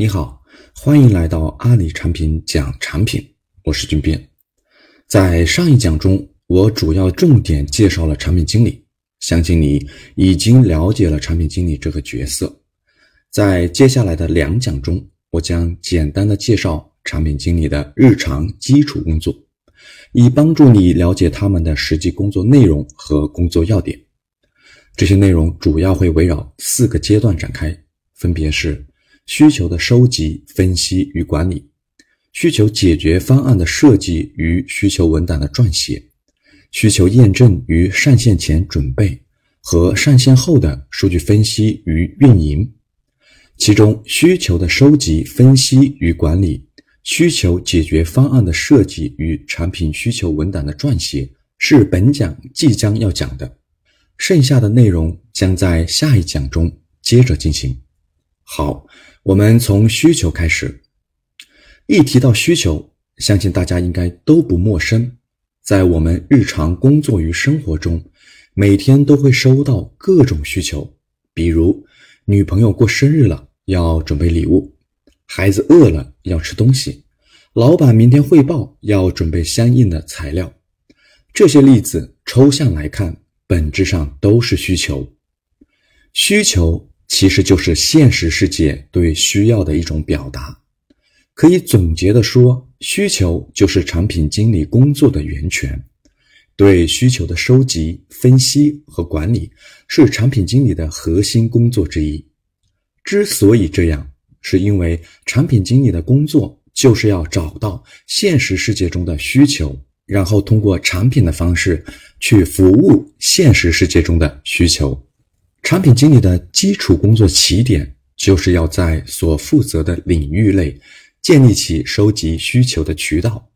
你好，欢迎来到阿里产品讲产品，我是俊斌。在上一讲中，我主要重点介绍了产品经理，相信你已经了解了产品经理这个角色。在接下来的两讲中，我将简单的介绍产品经理的日常基础工作，以帮助你了解他们的实际工作内容和工作要点。这些内容主要会围绕四个阶段展开，分别是。需求的收集、分析与管理，需求解决方案的设计与需求文档的撰写，需求验证与上线前准备和上线后的数据分析与运营。其中，需求的收集、分析与管理，需求解决方案的设计与产品需求文档的撰写是本讲即将要讲的，剩下的内容将在下一讲中接着进行。好。我们从需求开始，一提到需求，相信大家应该都不陌生。在我们日常工作与生活中，每天都会收到各种需求，比如女朋友过生日了要准备礼物，孩子饿了要吃东西，老板明天汇报要准备相应的材料。这些例子抽象来看，本质上都是需求，需求。其实就是现实世界对需要的一种表达。可以总结的说，需求就是产品经理工作的源泉。对需求的收集、分析和管理是产品经理的核心工作之一。之所以这样，是因为产品经理的工作就是要找到现实世界中的需求，然后通过产品的方式去服务现实世界中的需求。产品经理的基础工作起点，就是要在所负责的领域内建立起收集需求的渠道，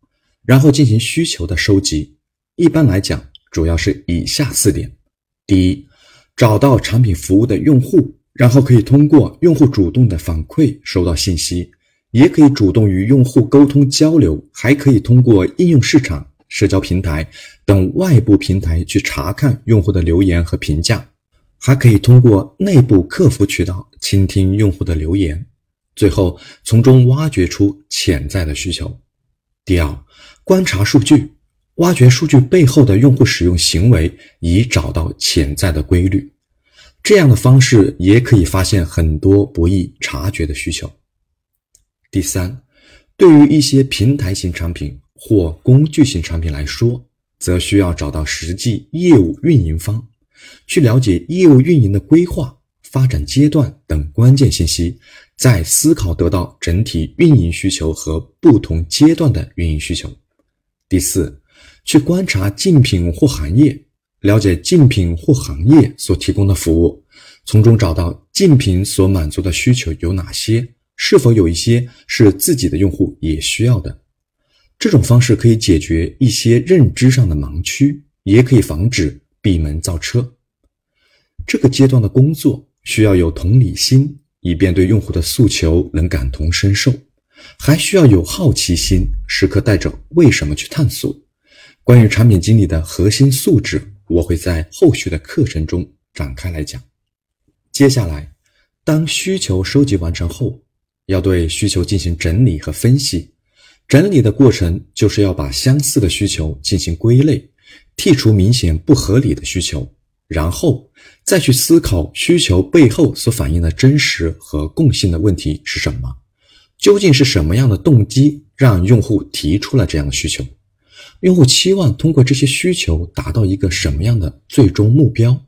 然后进行需求的收集。一般来讲，主要是以下四点：第一，找到产品服务的用户，然后可以通过用户主动的反馈收到信息，也可以主动与用户沟通交流，还可以通过应用市场、社交平台等外部平台去查看用户的留言和评价。还可以通过内部客服渠道倾听用户的留言，最后从中挖掘出潜在的需求。第二，观察数据，挖掘数据背后的用户使用行为，以找到潜在的规律。这样的方式也可以发现很多不易察觉的需求。第三，对于一些平台型产品或工具型产品来说，则需要找到实际业务运营方。去了解业务运营的规划、发展阶段等关键信息，再思考得到整体运营需求和不同阶段的运营需求。第四，去观察竞品或行业，了解竞品或行业所提供的服务，从中找到竞品所满足的需求有哪些，是否有一些是自己的用户也需要的。这种方式可以解决一些认知上的盲区，也可以防止。闭门造车，这个阶段的工作需要有同理心，以便对用户的诉求能感同身受；还需要有好奇心，时刻带着为什么去探索。关于产品经理的核心素质，我会在后续的课程中展开来讲。接下来，当需求收集完成后，要对需求进行整理和分析。整理的过程就是要把相似的需求进行归类。剔除明显不合理的需求，然后再去思考需求背后所反映的真实和共性的问题是什么？究竟是什么样的动机让用户提出了这样的需求？用户期望通过这些需求达到一个什么样的最终目标？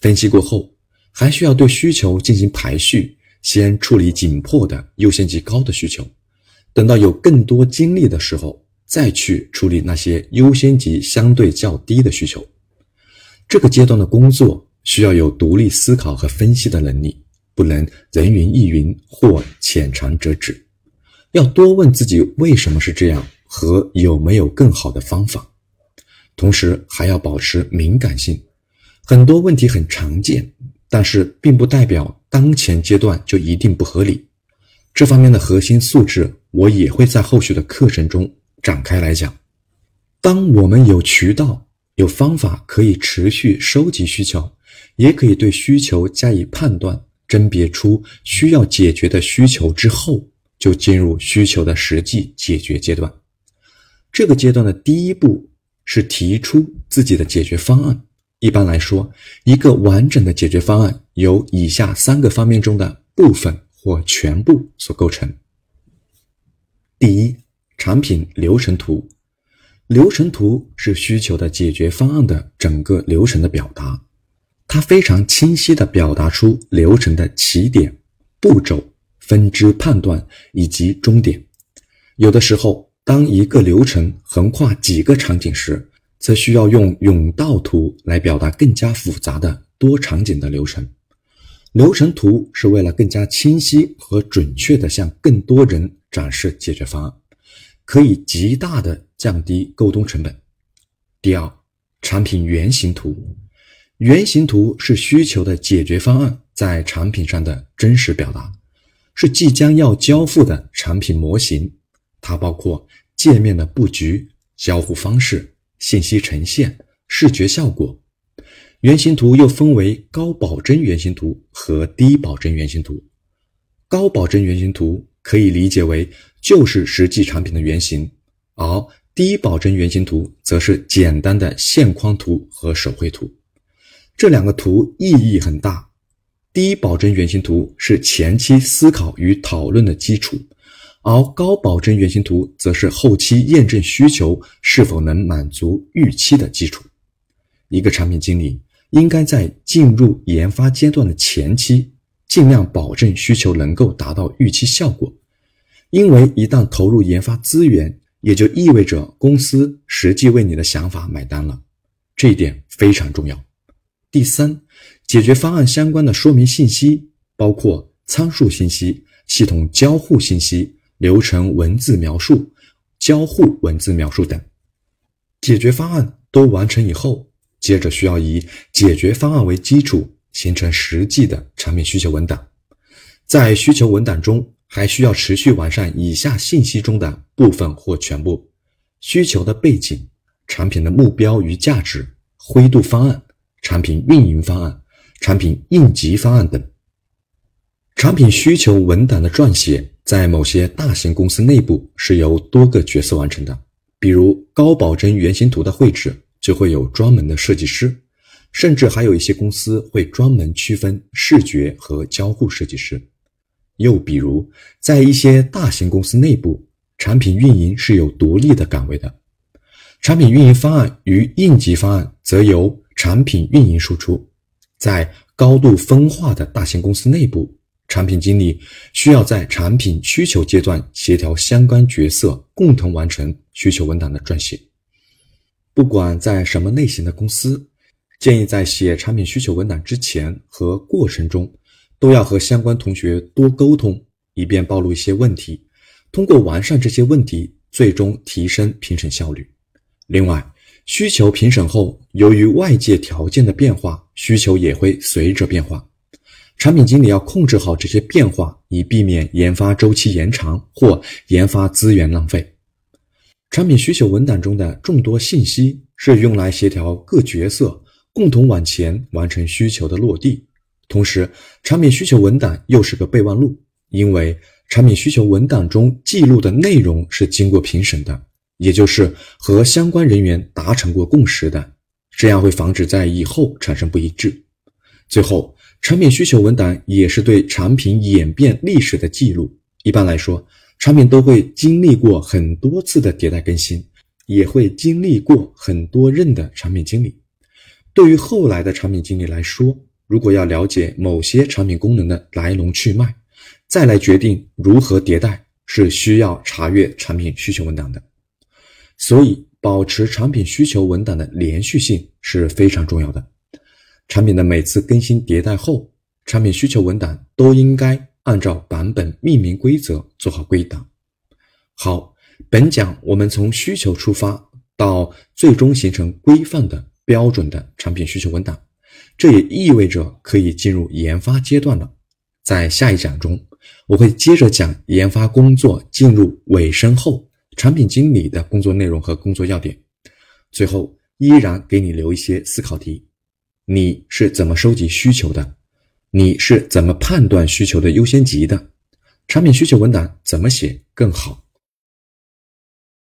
分析过后，还需要对需求进行排序，先处理紧迫的、优先级高的需求，等到有更多精力的时候。再去处理那些优先级相对较低的需求，这个阶段的工作需要有独立思考和分析的能力，不能人云亦云或浅尝辄止，要多问自己为什么是这样和有没有更好的方法，同时还要保持敏感性。很多问题很常见，但是并不代表当前阶段就一定不合理。这方面的核心素质，我也会在后续的课程中。展开来讲，当我们有渠道、有方法可以持续收集需求，也可以对需求加以判断、甄别出需要解决的需求之后，就进入需求的实际解决阶段。这个阶段的第一步是提出自己的解决方案。一般来说，一个完整的解决方案由以下三个方面中的部分或全部所构成。第一，产品流程图。流程图是需求的解决方案的整个流程的表达，它非常清晰地表达出流程的起点、步骤、分支判断以及终点。有的时候，当一个流程横跨几个场景时，则需要用甬道图来表达更加复杂的多场景的流程。流程图是为了更加清晰和准确地向更多人展示解决方案。可以极大的降低沟通成本。第二，产品原型图，原型图是需求的解决方案在产品上的真实表达，是即将要交付的产品模型。它包括界面的布局、交互方式、信息呈现、视觉效果。原型图又分为高保真原型图和低保真原型图。高保真原型图可以理解为。就是实际产品的原型，而低保真原型图则是简单的线框图和手绘图。这两个图意义很大。低保真原型图是前期思考与讨论的基础，而高保真原型图则是后期验证需求是否能满足预期的基础。一个产品经理应该在进入研发阶段的前期，尽量保证需求能够达到预期效果。因为一旦投入研发资源，也就意味着公司实际为你的想法买单了，这一点非常重要。第三，解决方案相关的说明信息，包括参数信息、系统交互信息、流程文字描述、交互文字描述等。解决方案都完成以后，接着需要以解决方案为基础，形成实际的产品需求文档。在需求文档中。还需要持续完善以下信息中的部分或全部：需求的背景、产品的目标与价值、灰度方案、产品运营方案、产品应急方案等。产品需求文档的撰写，在某些大型公司内部是由多个角色完成的，比如高保真原型图的绘制就会有专门的设计师，甚至还有一些公司会专门区分视觉和交互设计师。又比如，在一些大型公司内部，产品运营是有独立的岗位的，产品运营方案与应急方案则由产品运营输出。在高度分化的大型公司内部，产品经理需要在产品需求阶段协调相关角色，共同完成需求文档的撰写。不管在什么类型的公司，建议在写产品需求文档之前和过程中。都要和相关同学多沟通，以便暴露一些问题，通过完善这些问题，最终提升评审效率。另外，需求评审后，由于外界条件的变化，需求也会随着变化。产品经理要控制好这些变化，以避免研发周期延长或研发资源浪费。产品需求文档中的众多信息是用来协调各角色共同往前完成需求的落地。同时，产品需求文档又是个备忘录，因为产品需求文档中记录的内容是经过评审的，也就是和相关人员达成过共识的，这样会防止在以后产生不一致。最后，产品需求文档也是对产品演变历史的记录。一般来说，产品都会经历过很多次的迭代更新，也会经历过很多任的产品经理。对于后来的产品经理来说，如果要了解某些产品功能的来龙去脉，再来决定如何迭代，是需要查阅产品需求文档的。所以，保持产品需求文档的连续性是非常重要的。产品的每次更新迭代后，产品需求文档都应该按照版本命名规则做好归档。好，本讲我们从需求出发，到最终形成规范的标准的产品需求文档。这也意味着可以进入研发阶段了。在下一讲中，我会接着讲研发工作进入尾声后，产品经理的工作内容和工作要点。最后，依然给你留一些思考题：你是怎么收集需求的？你是怎么判断需求的优先级的？产品需求文档怎么写更好？